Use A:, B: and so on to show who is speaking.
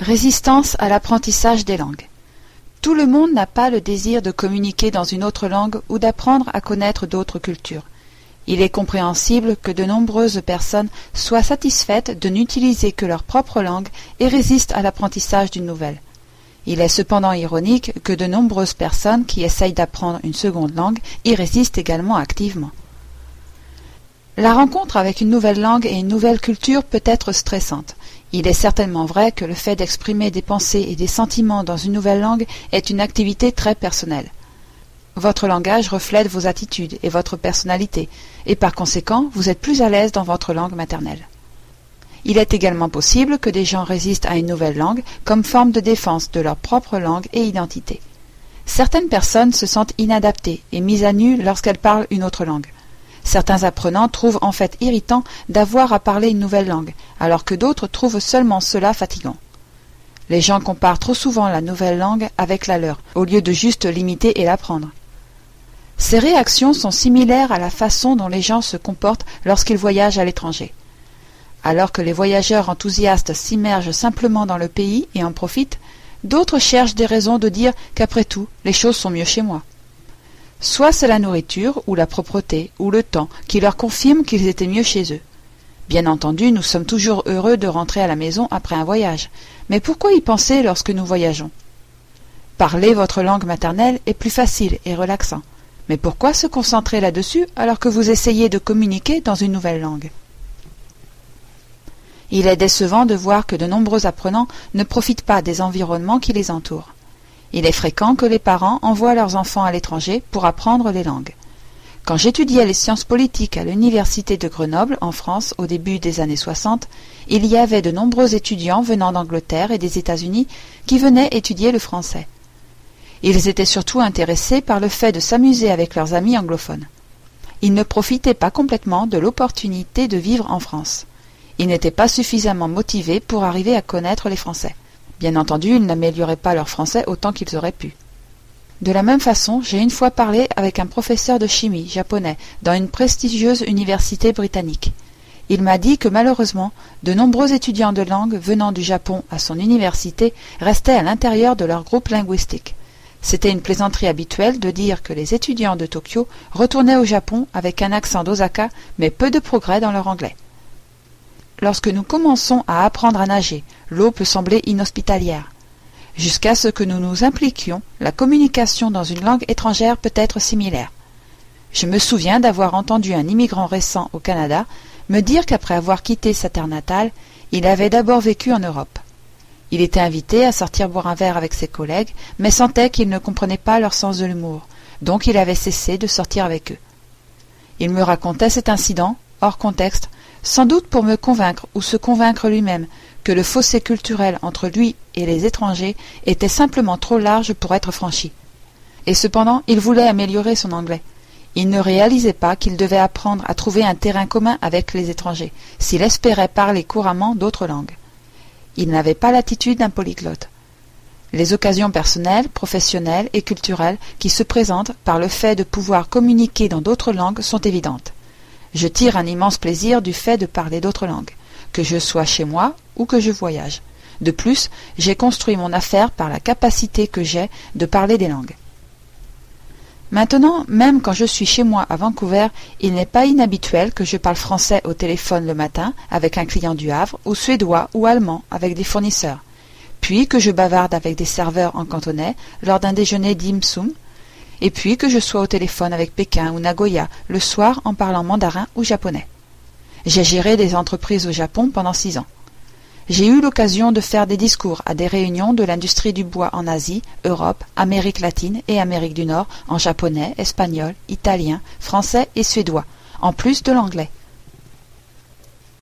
A: Résistance à l'apprentissage des langues. Tout le monde n'a pas le désir de communiquer dans une autre langue ou d'apprendre à connaître d'autres cultures. Il est compréhensible que de nombreuses personnes soient satisfaites de n'utiliser que leur propre langue et résistent à l'apprentissage d'une nouvelle. Il est cependant ironique que de nombreuses personnes qui essayent d'apprendre une seconde langue y résistent également activement. La rencontre avec une nouvelle langue et une nouvelle culture peut être stressante. Il est certainement vrai que le fait d'exprimer des pensées et des sentiments dans une nouvelle langue est une activité très personnelle. Votre langage reflète vos attitudes et votre personnalité, et par conséquent vous êtes plus à l'aise dans votre langue maternelle. Il est également possible que des gens résistent à une nouvelle langue comme forme de défense de leur propre langue et identité. Certaines personnes se sentent inadaptées et mises à nu lorsqu'elles parlent une autre langue. Certains apprenants trouvent en fait irritant d'avoir à parler une nouvelle langue, alors que d'autres trouvent seulement cela fatigant. Les gens comparent trop souvent la nouvelle langue avec la leur, au lieu de juste l'imiter et l'apprendre. Ces réactions sont similaires à la façon dont les gens se comportent lorsqu'ils voyagent à l'étranger. Alors que les voyageurs enthousiastes s'immergent simplement dans le pays et en profitent, d'autres cherchent des raisons de dire qu'après tout, les choses sont mieux chez moi. Soit c'est la nourriture, ou la propreté, ou le temps, qui leur confirme qu'ils étaient mieux chez eux. Bien entendu, nous sommes toujours heureux de rentrer à la maison après un voyage. Mais pourquoi y penser lorsque nous voyageons? Parler votre langue maternelle est plus facile et relaxant. Mais pourquoi se concentrer là-dessus alors que vous essayez de communiquer dans une nouvelle langue? Il est décevant de voir que de nombreux apprenants ne profitent pas des environnements qui les entourent. Il est fréquent que les parents envoient leurs enfants à l'étranger pour apprendre les langues. Quand j'étudiais les sciences politiques à l'université de Grenoble, en France, au début des années 60, il y avait de nombreux étudiants venant d'Angleterre et des États-Unis qui venaient étudier le français. Ils étaient surtout intéressés par le fait de s'amuser avec leurs amis anglophones. Ils ne profitaient pas complètement de l'opportunité de vivre en France. Ils n'étaient pas suffisamment motivés pour arriver à connaître les Français. Bien entendu, ils n'amélioraient pas leur français autant qu'ils auraient pu. De la même façon, j'ai une fois parlé avec un professeur de chimie japonais dans une prestigieuse université britannique. Il m'a dit que malheureusement, de nombreux étudiants de langue venant du Japon à son université restaient à l'intérieur de leur groupe linguistique. C'était une plaisanterie habituelle de dire que les étudiants de Tokyo retournaient au Japon avec un accent d'Osaka, mais peu de progrès dans leur anglais. Lorsque nous commençons à apprendre à nager, l'eau peut sembler inhospitalière. Jusqu'à ce que nous nous impliquions, la communication dans une langue étrangère peut être similaire. Je me souviens d'avoir entendu un immigrant récent au Canada me dire qu'après avoir quitté sa terre natale, il avait d'abord vécu en Europe. Il était invité à sortir boire un verre avec ses collègues, mais sentait qu'il ne comprenait pas leur sens de l'humour, donc il avait cessé de sortir avec eux. Il me racontait cet incident, hors contexte, sans doute pour me convaincre ou se convaincre lui-même que le fossé culturel entre lui et les étrangers était simplement trop large pour être franchi. Et cependant, il voulait améliorer son anglais. Il ne réalisait pas qu'il devait apprendre à trouver un terrain commun avec les étrangers, s'il espérait parler couramment d'autres langues. Il n'avait pas l'attitude d'un polyglotte. Les occasions personnelles, professionnelles et culturelles qui se présentent par le fait de pouvoir communiquer dans d'autres langues sont évidentes. Je tire un immense plaisir du fait de parler d'autres langues, que je sois chez moi ou que je voyage. De plus, j'ai construit mon affaire par la capacité que j'ai de parler des langues. Maintenant, même quand je suis chez moi à Vancouver, il n'est pas inhabituel que je parle français au téléphone le matin avec un client du Havre, ou suédois ou allemand avec des fournisseurs, puis que je bavarde avec des serveurs en cantonais lors d'un déjeuner dim sum, et puis que je sois au téléphone avec Pékin ou Nagoya le soir en parlant mandarin ou japonais. J'ai géré des entreprises au Japon pendant six ans. J'ai eu l'occasion de faire des discours à des réunions de l'industrie du bois en Asie, Europe, Amérique latine et Amérique du Nord en japonais, espagnol, italien, français et suédois, en plus de l'anglais.